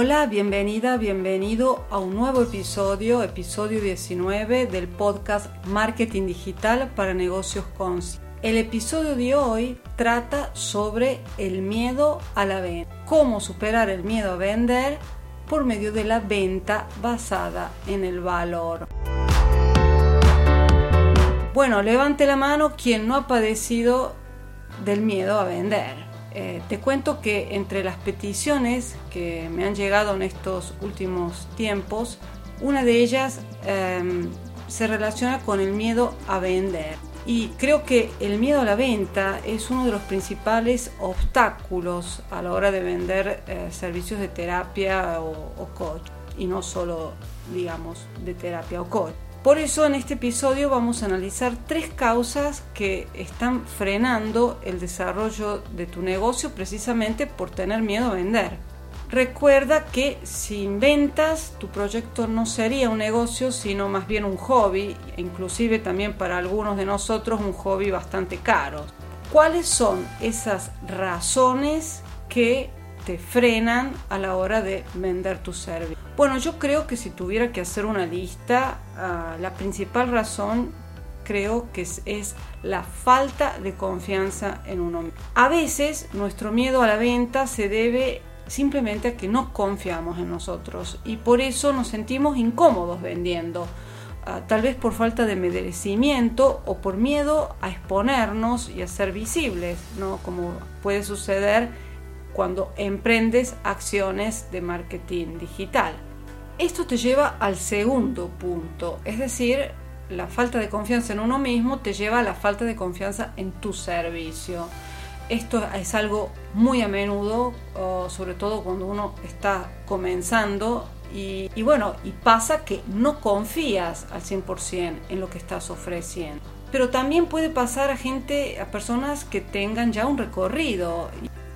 Hola, bienvenida, bienvenido a un nuevo episodio, episodio 19 del podcast Marketing Digital para Negocios Conscientes. El episodio de hoy trata sobre el miedo a la venta, cómo superar el miedo a vender por medio de la venta basada en el valor. Bueno, levante la mano quien no ha padecido del miedo a vender. Eh, te cuento que entre las peticiones que me han llegado en estos últimos tiempos, una de ellas em, se relaciona con el miedo a vender. Y creo que el miedo a la venta es uno de los principales obstáculos a la hora de vender eh, servicios de terapia o, o coach. Y no solo, digamos, de terapia o coach. Por eso en este episodio vamos a analizar tres causas que están frenando el desarrollo de tu negocio precisamente por tener miedo a vender. Recuerda que sin ventas tu proyecto no sería un negocio sino más bien un hobby, inclusive también para algunos de nosotros un hobby bastante caro. ¿Cuáles son esas razones que te frenan a la hora de vender tu servicio. Bueno, yo creo que si tuviera que hacer una lista, ah, la principal razón creo que es, la falta de confianza en uno mismo. A veces nuestro miedo a la venta se debe simplemente a que no confiamos en nosotros y por eso nos sentimos incómodos vendiendo. Ah, tal vez por falta de merecimiento o por miedo a exponernos y a ser visibles, ¿no? como puede suceder cuando emprendes acciones de marketing digital. Esto te lleva al segundo punto, es decir, la falta de confianza en uno mismo te lleva a la falta de confianza en tu servicio. Esto es algo muy a menudo, sobre todo cuando uno está comenzando y, y, bueno, y pasa que no confías al 100% en lo que estás ofreciendo. Pero también puede pasar a gente, a personas que tengan ya un recorrido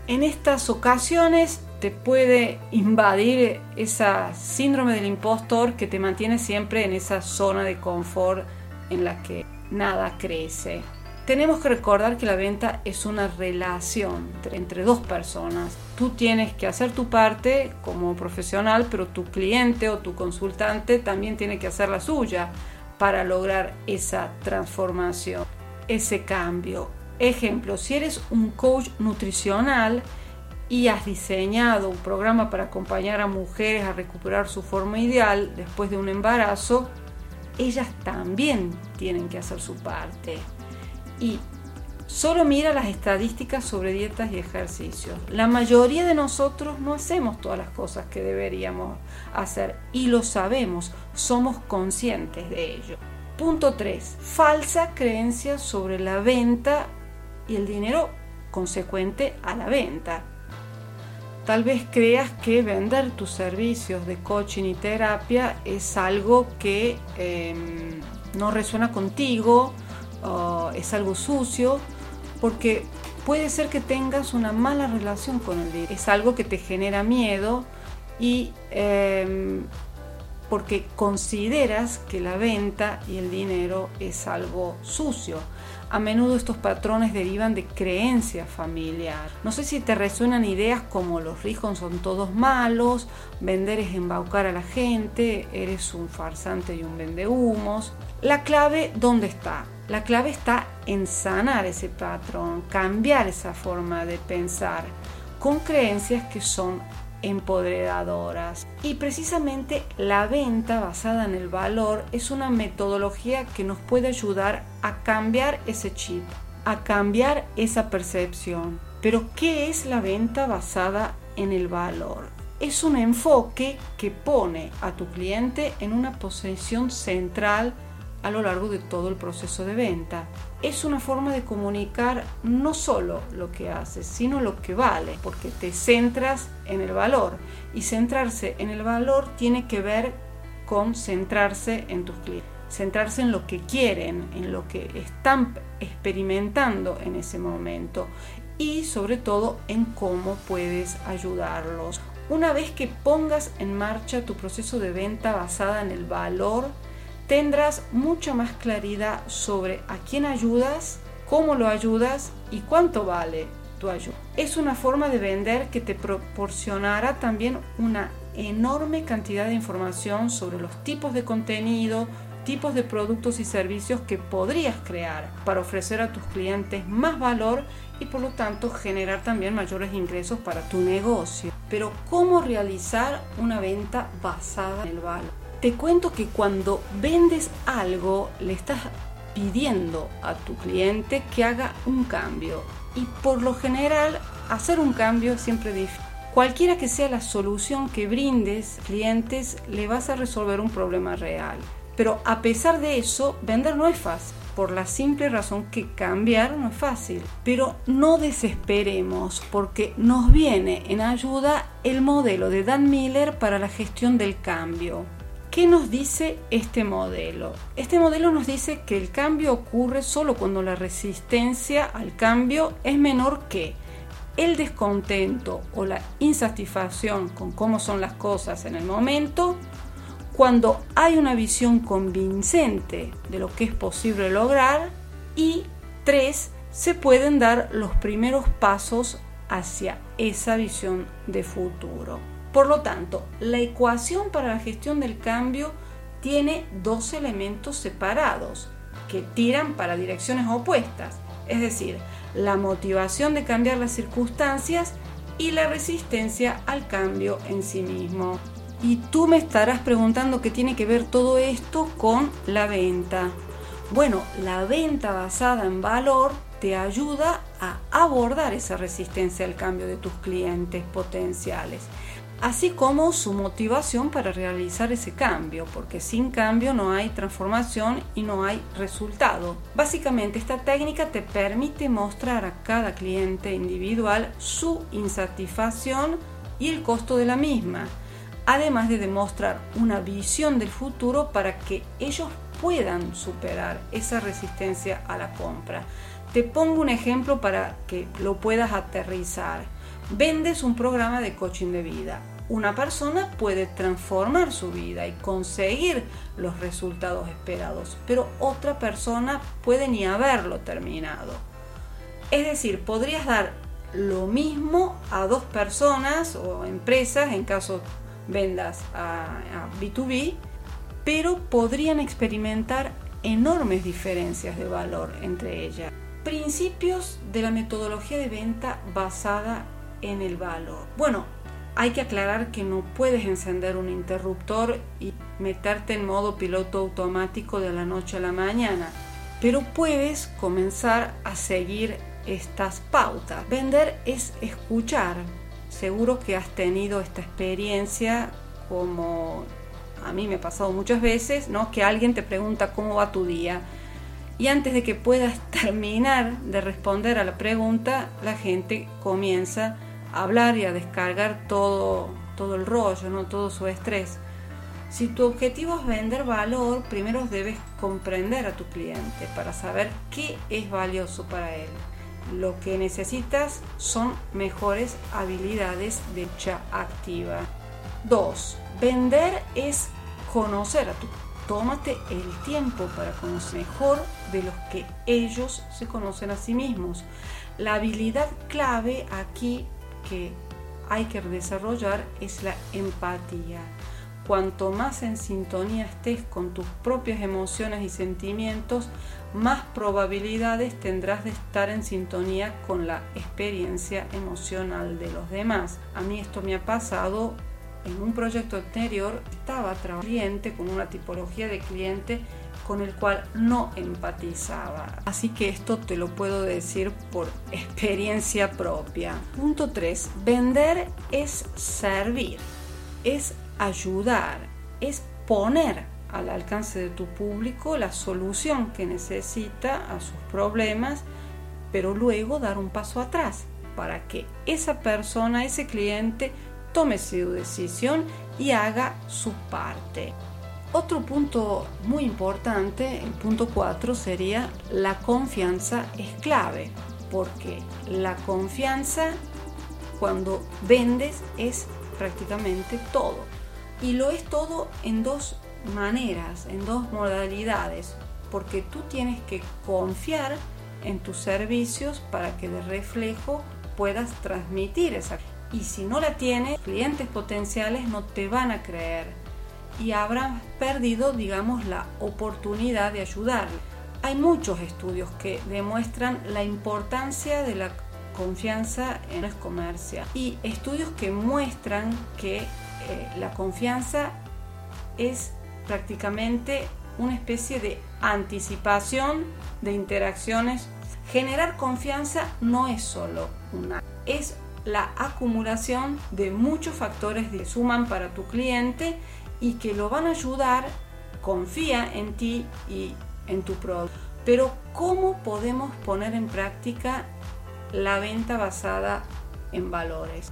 en estas ocasiones te puede invadir esa síndrome del impostor que te mantiene siempre en esa zona de confort en la que nada crece. Tenemos que recordar que la venta es una relación entre dos personas. Tú tienes que hacer tu parte como profesional, pero tu cliente o tu consultante también tiene que hacer la suya para lograr esa transformación, ese cambio, Ejemplo, si eres un coach nutricional y has diseñado un programa para acompañar a mujeres a recuperar su forma ideal después de un embarazo, ellas también tienen que hacer su parte. Y solo mira las estadísticas sobre dietas y ejercicios. La mayoría de nosotros no hacemos todas las cosas que deberíamos hacer y lo sabemos, somos conscientes de ello. Punto 3. Falsa creencia sobre la venta y el dinero consecuente a la venta. Tal vez creas que vender tus servicios de coaching y terapia es algo que em, no resuena contigo, es algo sucio, porque puede ser que tengas una mala relación con el dinero. Es algo que te genera miedo y em, porque consideras que la venta y el dinero es algo sucio. A menudo estos patrones derivan de creencias familiar. No sé si te resuenan ideas como los ricos son todos malos, vender es embaucar a la gente, eres un farsante y un vendehumos. La clave, ¿dónde está? La clave está en sanar ese patrón, cambiar esa forma de pensar con creencias que son empoderadoras. Y precisamente la venta basada en el valor es una metodología que nos puede ayudar a cambiar ese chip, a cambiar esa percepción. Pero ¿qué es la venta basada en el valor? Es un enfoque que pone a tu cliente en una posición central a lo largo de todo el proceso de venta. Es una forma de comunicar no solo lo que haces, sino lo que vale, porque te centras en el valor. Y centrarse en el valor tiene que ver con centrarse en tus clientes, centrarse en lo que quieren, en lo que están experimentando en ese momento y sobre todo en cómo puedes ayudarlos. Una vez que pongas en marcha tu proceso de venta basada en el valor, tendrás mucha más claridad sobre a quién ayudas, cómo lo ayudas y cuánto vale tu ayuda. Es una forma de vender que te proporcionará también una enorme cantidad de información sobre los tipos de contenido, tipos de productos y servicios que podrías crear para ofrecer a tus clientes más valor y por lo tanto generar también mayores ingresos para tu negocio. Pero ¿cómo realizar una venta basada en el valor? Te cuento que cuando vendes algo le estás pidiendo a tu cliente que haga un cambio y por lo general hacer un cambio siempre difícil. Cualquiera que sea la solución que brindes clientes, le vas a resolver un problema real. Pero a pesar de eso, vender no es fácil, por la simple razón que cambiar no es fácil. Pero no desesperemos porque nos viene en ayuda el modelo de Dan Miller para la gestión del cambio. ¿Qué nos dice este modelo? Este modelo nos dice que el cambio ocurre solo cuando la resistencia al cambio es menor que el descontento o la insatisfacción con cómo son las cosas en el momento cuando hay una visión convincente de lo que es posible lograr y tres, se pueden dar los primeros pasos hacia esa visión de futuro. Por lo tanto, la ecuación para la gestión del cambio tiene dos elementos separados que tiran para direcciones opuestas, es decir, la motivación de cambiar las circunstancias y la resistencia al cambio en sí mismo. Y tú me estarás preguntando qué tiene que ver todo esto con la venta. Bueno, la venta basada en valor te ayuda a abordar esa resistencia al cambio de tus clientes potenciales, así como su motivación para realizar ese cambio, porque sin cambio no hay transformación y no hay resultado. Básicamente esta técnica te permite mostrar a cada cliente individual su insatisfacción y el costo de la misma además de demostrar una visión del futuro para que ellos puedan superar esa resistencia a la compra. Te pongo un ejemplo para que lo puedas aterrizar. Vendes un programa de coaching de vida. Una persona puede transformar su vida y conseguir los resultados esperados, pero otra persona puede ni haberlo terminado. Es decir, podrías dar lo mismo a dos personas o empresas en caso vendas a, B2B, pero podrían experimentar enormes diferencias de valor entre ellas. Principios de la metodología de venta basada en el valor. Bueno, hay que aclarar que no puedes encender un interruptor y meterte en modo piloto automático de la noche a la mañana, pero puedes comenzar a seguir estas pautas. Vender es escuchar, seguro que has tenido esta experiencia como a mí me ha pasado muchas veces, ¿no? Que alguien te pregunta cómo va tu día y antes de que puedas terminar de responder a la pregunta, la gente comienza a hablar y a descargar todo, todo el rollo, ¿no? Todo su estrés. Si tu objetivo es vender valor, primero debes comprender a tu cliente para saber qué es valioso para él lo que necesitas son mejores habilidades de dicha activa. 2. Vender es conocer a tu. Tómate el tiempo para conocer mejor de los que ellos se conocen a sí mismos. La habilidad clave aquí que hay que desarrollar es la empatía. Cuanto más en sintonía estés con tus propias emociones y sentimientos, más probabilidades tendrás de estar en sintonía con la experiencia emocional de los demás. A mí esto me ha pasado en un proyecto anterior, estaba trabajando con una tipología de cliente con el cual no empatizaba. Así que esto te lo puedo decir por experiencia propia. Punto 3. Vender es servir, es ayudar, es poner al alcance de tu público la solución que necesita a sus problemas, pero luego dar un paso atrás para que esa persona, ese cliente, tome su decisión y haga su parte. Otro punto muy importante, el punto 4, sería la confianza es clave, porque la confianza cuando vendes es prácticamente todo. Y lo es todo en dos maneras, en dos modalidades, porque tú tienes que confiar en tus servicios para que de reflejo puedas transmitir esa. Y si no la tienes, clientes potenciales no te van a creer y habrán perdido, digamos, la oportunidad de ayudarle. Hay muchos estudios que demuestran la importancia de la confianza en el comercio y estudios que muestran que eh, la confianza es prácticamente una especie de anticipación de interacciones. Generar confianza no es solo una, es la acumulación de muchos factores que suman para tu cliente y que lo van a ayudar, confía en ti y en tu producto. Pero ¿cómo podemos poner en práctica la venta basada en valores?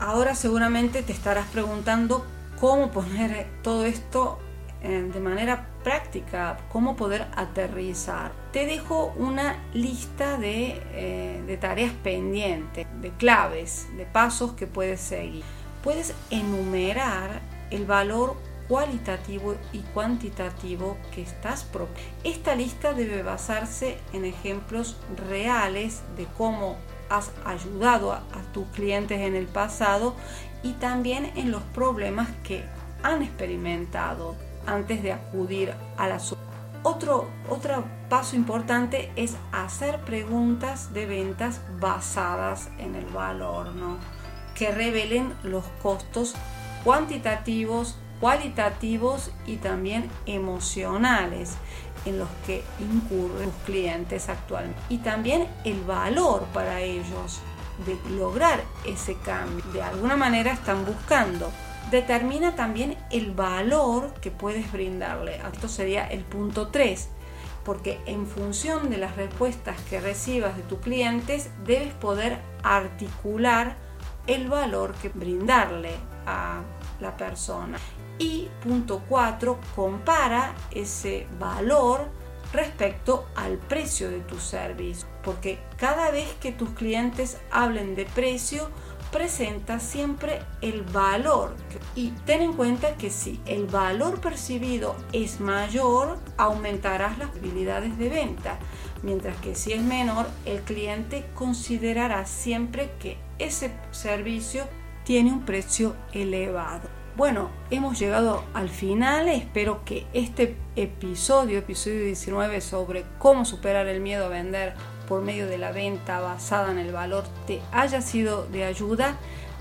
Ahora seguramente te estarás preguntando cómo poner todo esto eh, de manera práctica, cómo poder aterrizar. Te dejo una lista eh, de tareas pendientes, de claves, de pasos que puedes seguir. Puedes enumerar el valor cualitativo y cuantitativo que estás proponiendo. Esta lista debe basarse en ejemplos reales de cómo has ayudado a, tus clientes en el pasado y también en los problemas que han experimentado antes de acudir a la otro, otro paso importante es hacer preguntas de ventas basadas en el valor, ¿no? que revelen los costos cuantitativos, cualitativos y también emocionales en los que incurren los clientes actualmente. Y también el valor para ellos de lograr ese cambio. De alguna manera están buscando. Determina también el valor que puedes brindarle. Esto sería el punto 3 porque en función de las respuestas que recibas de tus clientes debes poder articular el valor que brindarle a la persona. Y punto 4, compara ese valor respecto al precio de tu servicio, porque cada vez que tus clientes hablen de precio, presenta siempre el valor. Y ten en cuenta que si el valor percibido es mayor, aumentarás las habilidades de venta, mientras que si es menor, el cliente considerará siempre que ese servicio tiene un precio elevado. Bueno, hemos llegado al final. Espero que este episodio, episodio 19 sobre cómo superar el miedo a vender por medio de la venta basada en el valor, te haya sido de ayuda.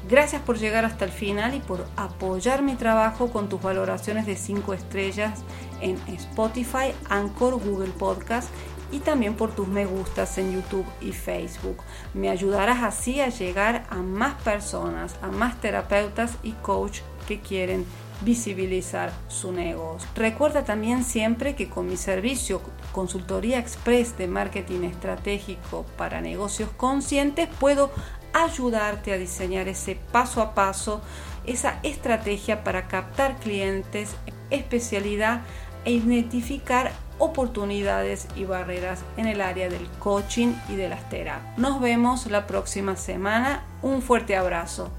Gracias por llegar hasta el final y por apoyar mi trabajo con tus valoraciones de 5 estrellas en Spotify, Anchor, Google Podcast y también por tus me gustas en YouTube y Facebook. Me ayudarás así a llegar a más personas, a más terapeutas y coach que quieren visibilizar su negocio. Recuerda también siempre que con mi servicio Consultoría Express de Marketing Estratégico para Negocios Conscientes puedo ayudarte a diseñar ese paso a paso, esa estrategia para captar clientes, especialidad e identificar oportunidades y barreras en el área del coaching y de las terapias. Nos vemos la próxima semana. Un fuerte abrazo.